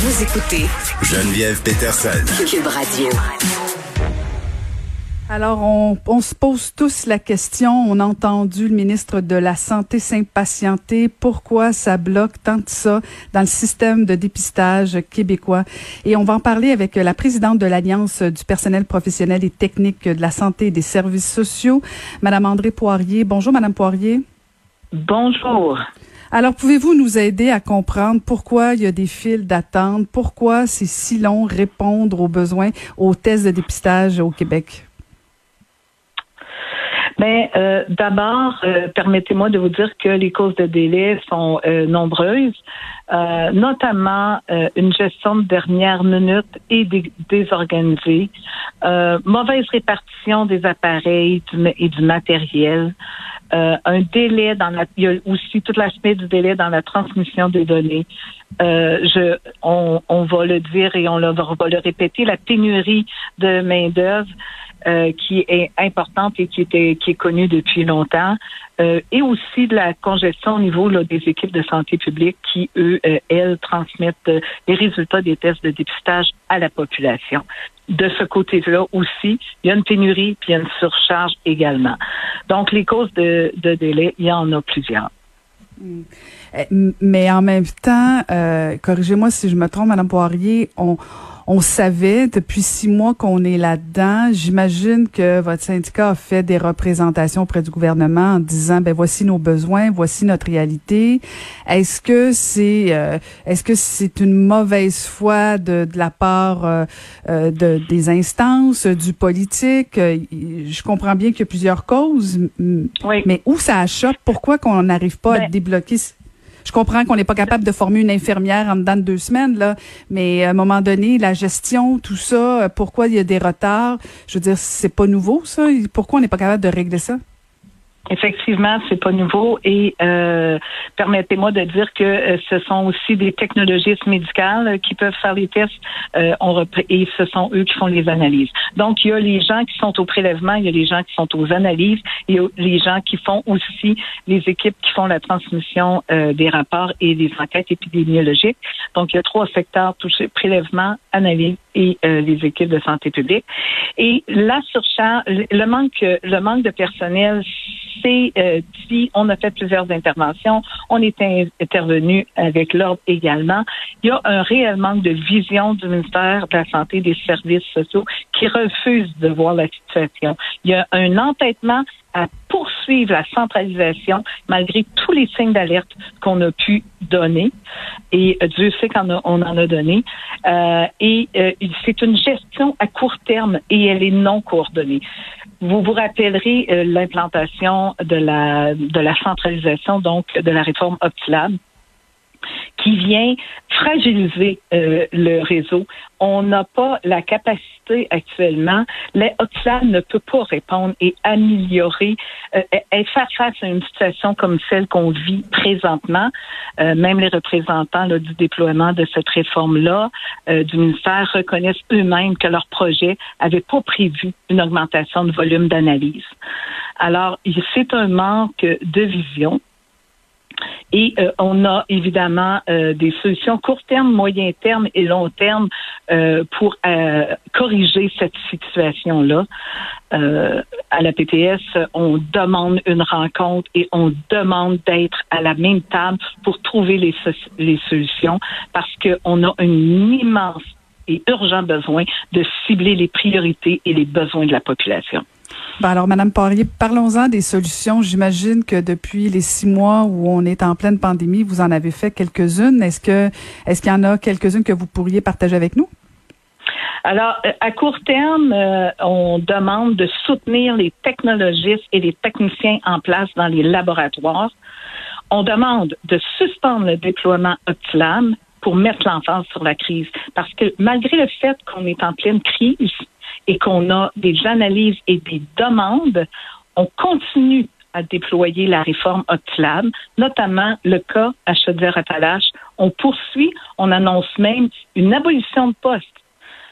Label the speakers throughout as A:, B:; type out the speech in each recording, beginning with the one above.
A: Vous écoutez
B: Geneviève Peterson.
A: Cube Radio.
C: Alors, on, on, se pose tous la question. On a entendu le ministre de la Santé s'impatienter. Pourquoi ça bloque tant de ça dans le système de dépistage québécois? Et on va en parler avec la présidente de l'Alliance du personnel professionnel et technique de la santé et des services sociaux, Madame André Poirier. Bonjour, Madame Poirier.
D: Bonjour.
C: Alors, pouvez-vous nous aider à comprendre pourquoi il y a des files d'attente? Pourquoi c'est si long répondre aux besoins aux tests de dépistage au Québec?
D: Ben, euh, d'abord, euh, permettez-moi de vous dire que les causes de délai sont euh, nombreuses, notamment une gestion de dernière minute et désorganisée, mauvaise répartition des appareils et du matériel, un délai dans la, il y a aussi toute l'aspect du délai dans la transmission des données. je, on, on va le dire et on le, va le répéter, la pénurie de main d'œuvre. Euh, qui est importante et qui était qui est connue depuis longtemps, euh, et aussi de la congestion au niveau là, des équipes de santé publique qui eux euh, elles transmettent les résultats des tests de dépistage à la population. De ce côté-là aussi, il y a une pénurie puis il y a une surcharge également. Donc les causes de, de délai, il y en a plusieurs.
C: Eh, mais en même temps, corrigez-moi si je me trompe, Madame Poirier, on on savait depuis six mois qu'on est là-dedans. J'imagine que votre syndicat a fait des représentations auprès du gouvernement en disant ben voici nos besoins, voici notre réalité. Est-ce que c'est euh, est-ce que c'est une mauvaise foi de, de la part euh, euh, de, des instances, du politique? Je comprends bien qu'il y a plusieurs causes, mais où ça achoppe Pourquoi qu'on n'arrive pas à ben débloquer je comprends qu'on n'est pas capable de former une infirmière en deux semaines, là, mais à un moment donné, la gestion, tout ça, euh, pourquoi il y a des retards, je veux dire, c'est pas nouveau, ça. Pourquoi on n'est pas capable de régler ça?
D: Effectivement, c'est pas nouveau et euh, permettez-moi de dire que euh, ce sont aussi des technologistes médicales qui peuvent faire les tests euh, on et ce sont eux qui font les analyses. Donc, il y a les gens qui sont au prélèvement, il y a les gens qui sont aux analyses, il y a les gens qui font aussi les équipes qui font la transmission des rapports et des enquêtes épidémiologiques. Donc, il y a trois secteurs touchés prélèvement, analyse et les équipes de santé publique. Et la surcharge, le manque, le manque de personnel c'est euh, si on a fait plusieurs interventions, on est intervenu avec l'ordre également. Il y a un réel manque de vision du ministère de la Santé et des Services sociaux qui refuse de voir la situation. Il y a un entêtement à poursuivre la centralisation malgré tous les signes d'alerte qu'on a pu donner. Et euh, Dieu sait qu'on on en a donné. Euh, et euh, c'est une gestion à court terme et elle est non coordonnée. Vous vous rappellerez l'implantation de la de la centralisation donc de la réforme Optilab qui vient fragiliser euh, le réseau. On n'a pas la capacité actuellement. Les ne peut pas répondre et améliorer euh, et faire face à une situation comme celle qu'on vit présentement. Euh, même les représentants là, du déploiement de cette réforme-là du ministère reconnaissent eux-mêmes que leur projet n'avait pas prévu une augmentation de volume d'analyse. Alors, c'est un manque de vision. Et euh, on a évidemment euh, des solutions court terme, moyen terme et long terme euh, pour corriger cette situation-là. à la PTS, on demande une rencontre et on demande d'être à la même table pour trouver les, les solutions parce qu'on a un immense et urgent besoin de cibler les priorités et les besoins de la population.
C: Ben alors, Madame Poirier, parlons-en des solutions. J'imagine que depuis les six mois où on est en pleine pandémie, vous en avez fait quelques-unes. Est-ce que est-ce qu'il y en a quelques-unes que vous pourriez partager avec nous?
D: Alors, euh, à court terme, euh, on demande de soutenir les technologistes et les techniciens en place dans les laboratoires. On demande de suspendre le déploiement Optilam pour mettre l'enfance sur la crise. Parce que malgré le fait qu'on est en pleine crise, et qu'on a des analyses et des demandes, on continue à déployer la réforme Optilab, notamment le cas à Chaudière-Appalaches. On poursuit, on annonce même une abolition de poste.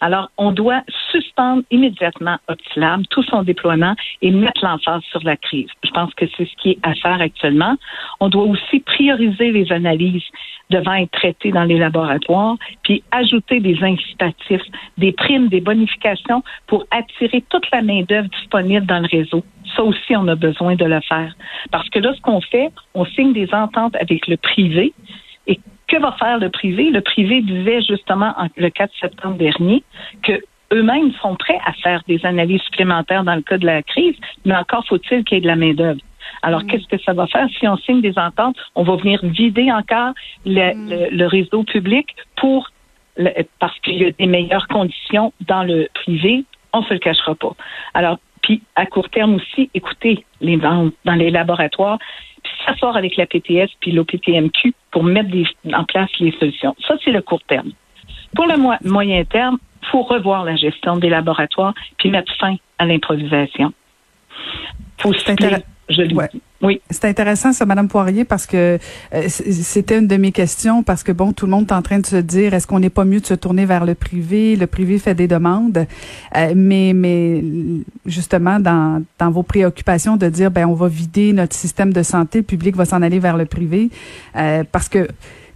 D: Alors, on doit suspendre immédiatement Optilab, tout son déploiement et mettre l'emphase sur la crise. Je pense que c'est ce qui est à faire actuellement. On doit aussi prioriser les analyses devant être traitées dans les laboratoires, puis ajouter des incitatifs, des primes, des bonifications pour attirer toute la main-d'œuvre disponible dans le réseau. Ça aussi, on a besoin de le faire. Parce que là, ce qu'on fait, on signe des ententes avec le privé. Et que va faire le privé? Le privé disait justement le 4 septembre dernier que eux-mêmes sont prêts à faire des analyses supplémentaires dans le cas de la crise, mais encore faut-il qu'il y ait de la main-d'œuvre. Alors, mm. qu'est-ce que ça va faire? Si on signe des ententes? On va venir vider encore le, mm. le, réseau public pour parce qu'il y a des meilleures conditions dans le privé. On se le cachera pas. Alors, puis à court terme aussi, écoutez les ventes dans les laboratoires, puis s'asseoir avec la PTS puis l'OPTMQ pour mettre en place les solutions. Ça, c'est le court terme. Pour le moyen terme, il faut revoir la gestion des laboratoires puis mettre fin à l'improvisation.
C: Faut je Oui. C'est intéressant ça, Madame Poirier, parce que euh, c'était une de mes questions, parce que bon, tout le monde est en train de se dire, est-ce qu'on n'est pas mieux de se tourner vers le privé? Le privé fait des demandes, euh, mais mais justement dans dans vos préoccupations de dire, ben on va vider notre système de santé, le public va s'en aller vers le privé, euh, parce que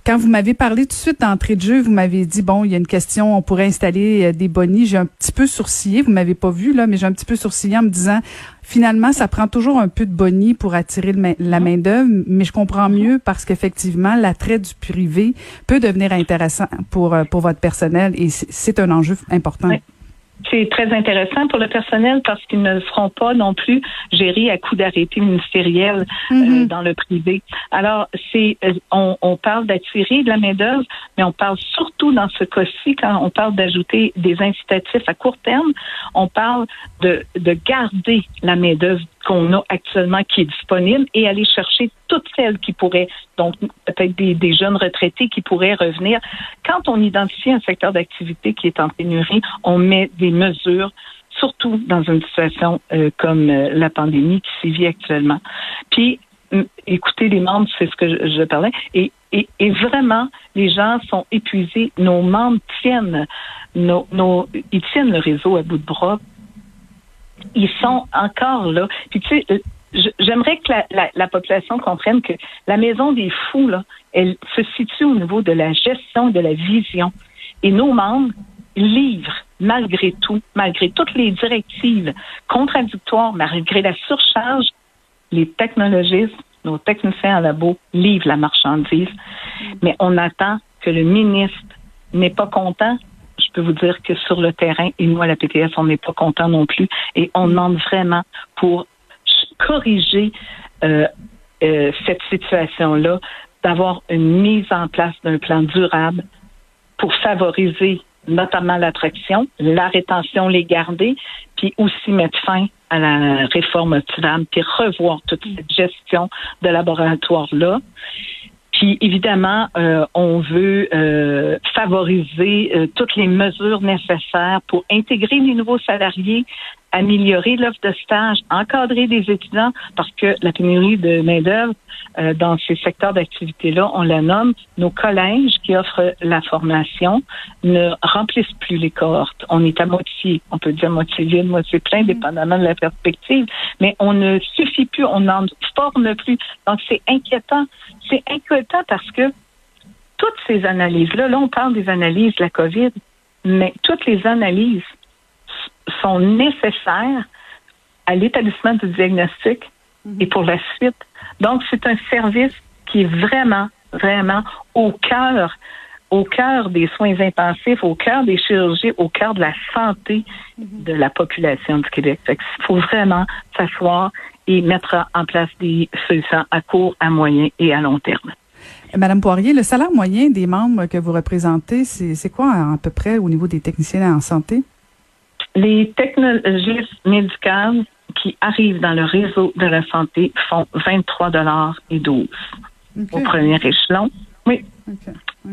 C: quand vous m'avez parlé tout de suite d'entrée de jeu, vous m'avez dit bon, il y a une question, on pourrait installer euh, des bonnies. J'ai un petit peu sourcillé, vous m'avez pas vu là, mais j'ai un petit peu sourcillé en me disant finalement, ça prend toujours un peu de bonnie pour attirer la main d'œuvre, mais je comprends mieux parce qu'effectivement, l'attrait du privé peut devenir intéressant pour euh, pour votre personnel et c'est un enjeu important.
D: C'est très intéressant pour le personnel parce qu'ils ne seront pas non plus gérés à coup d'arrêté ministériel euh, mm-hmm. dans le privé. Alors, c'est euh, on, on, parle d'attirer de la main-d'œuvre, mais on parle surtout dans ce cas-ci, quand on parle d'ajouter des incitatifs à court terme, on parle de, de garder la main-d'œuvre qu'on a actuellement qui est disponible et aller chercher toutes celles qui pourraient, donc peut-être des, jeunes retraités qui pourraient revenir. Quand on identifie un secteur d'activité qui est en pénurie, on met des mesures surtout dans une situation euh, comme euh, la pandémie qui sévit actuellement. Puis, écoutez les membres, c'est ce que je, parlais, et, et, et, vraiment, les gens sont épuisés. Nos membres tiennent, nos, nos, ils tiennent le réseau à bout de bras ils sont encore là. Puis tu sais, euh, j'aimerais que la, population comprenne que la maison des fous, là, elle se situe au niveau de la gestion, de la vision. Et nos membres livrent, malgré tout, malgré toutes les directives contradictoires, malgré la surcharge, les technologistes, nos techniciens en labo livrent la marchandise. Mais on attend que le ministre n'est pas content peux vous dire que sur le terrain, et nous, à la PTS, on n'est pas content non plus. Et on demande vraiment pour corriger euh, euh, cette situation-là, d'avoir une mise en place d'un plan durable pour favoriser notamment l'attraction, la rétention, les garder, puis aussi mettre fin à la réforme optimale, puis revoir toute cette gestion de laboratoire-là. Puis évidemment, euh, on veut euh, favoriser euh, toutes les mesures nécessaires pour intégrer les nouveaux salariés améliorer l'offre de stage, encadrer des étudiants, parce que la pénurie de main-d'œuvre euh, dans ces secteurs d'activité-là, on la nomme, nos collèges qui offrent la formation ne remplissent plus les cohortes. On est à moitié, on peut dire moitié vide, moitié plein, mm. dépendamment de la perspective, mais on ne suffit plus, on n'en forme plus. Donc c'est inquiétant. C'est inquiétant parce que toutes ces analyses-là, là on parle des analyses de la COVID, mais toutes les analyses sont nécessaires à l'établissement du diagnostic mhm. et pour la suite. Donc, c'est un service qui est vraiment, vraiment au cœur au cœur des soins intensifs, au cœur des chirurgies, au cœur de la santé mhm. de la population du Québec. Il faut vraiment s'asseoir et mettre en place des solutions à court, à moyen et à long terme.
C: Madame Poirier, le salaire moyen des membres que vous représentez, c'est quoi à peu près au niveau des techniciens en santé?
D: Les technologies médicales qui arrivent dans le réseau de la santé font 23 dollars et 12 au premier échelon. Oui.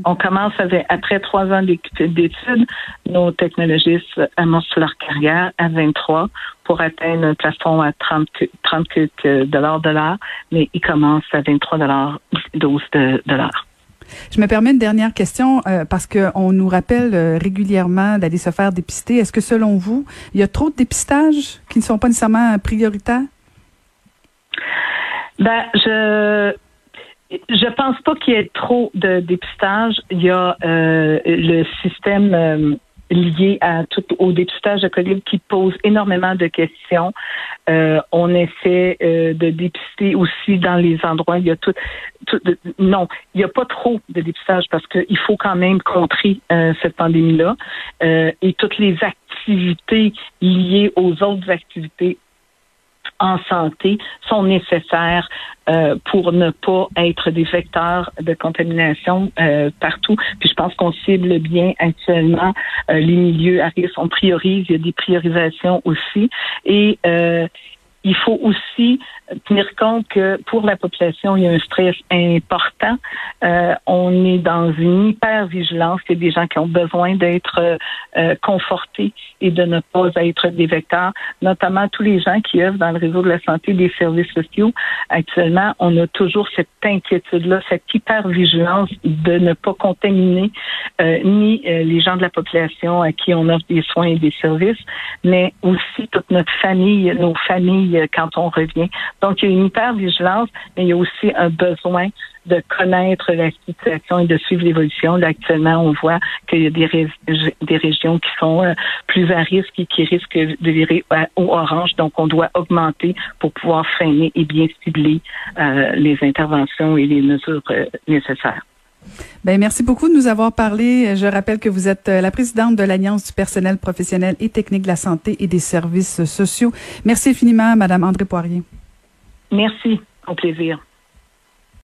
D: On commence avec, après trois ans d'études, nos technologistes amorcent leur carrière à 23 pour atteindre un plafond à 30, 30 dollars, dollars, mais ils commencent à 23 dollars, 12 dollars.
C: Je me permets une dernière question euh, parce qu'on nous rappelle euh, régulièrement d'aller se faire dépister. Est-ce que selon vous, il y a trop de dépistages qui ne sont pas nécessairement prioritaires?
D: Ben, je je pense pas qu'il y ait trop de dépistage. Il y a euh, le système lié à tout au dépistage de COVID qui pose énormément de questions. Euh, on essaie euh, de dépister aussi dans les endroits. Il y a tout, non, il n'y a pas trop de dépistage parce qu'il faut quand même contrer euh, cette pandémie-là et toutes les activités liées aux autres activités en santé sont nécessaires euh, pour ne pas être des vecteurs de contamination euh, partout. Puis je pense qu'on cible bien actuellement euh, les milieux à risque. On priorise, il y a des priorisations aussi. Et il faut aussi tenir compte que pour la population, il y a un stress important. Euh, on est dans une hyper-vigilance. Il y a des gens qui ont besoin d'être euh, confortés et de ne pas être des vecteurs, notamment tous les gens qui œuvrent dans le réseau de la santé des services sociaux. Actuellement, on a toujours cette inquiétude-là, cette hyper-vigilance de ne pas contaminer euh, ni les gens de la population à qui on offre des soins et des services, mais aussi toute notre famille, nos familles quand on revient. Donc, il y a une hyper-vigilance, mais il y a aussi un besoin de connaître la situation et de suivre l'évolution. Là, actuellement, on voit qu'il y a des, régions qui sont euh, plus à risque et qui risquent de virer au orange. Donc, on doit augmenter pour pouvoir freiner et bien cibler euh, les interventions et les mesures euh, nécessaires.
C: Ben, merci beaucoup de nous avoir parlé. Je rappelle que vous êtes la présidente de l'Alliance du personnel professionnel et technique de la santé et des services sociaux. Merci infiniment, Madame André Poirier.
D: Merci. Au plaisir.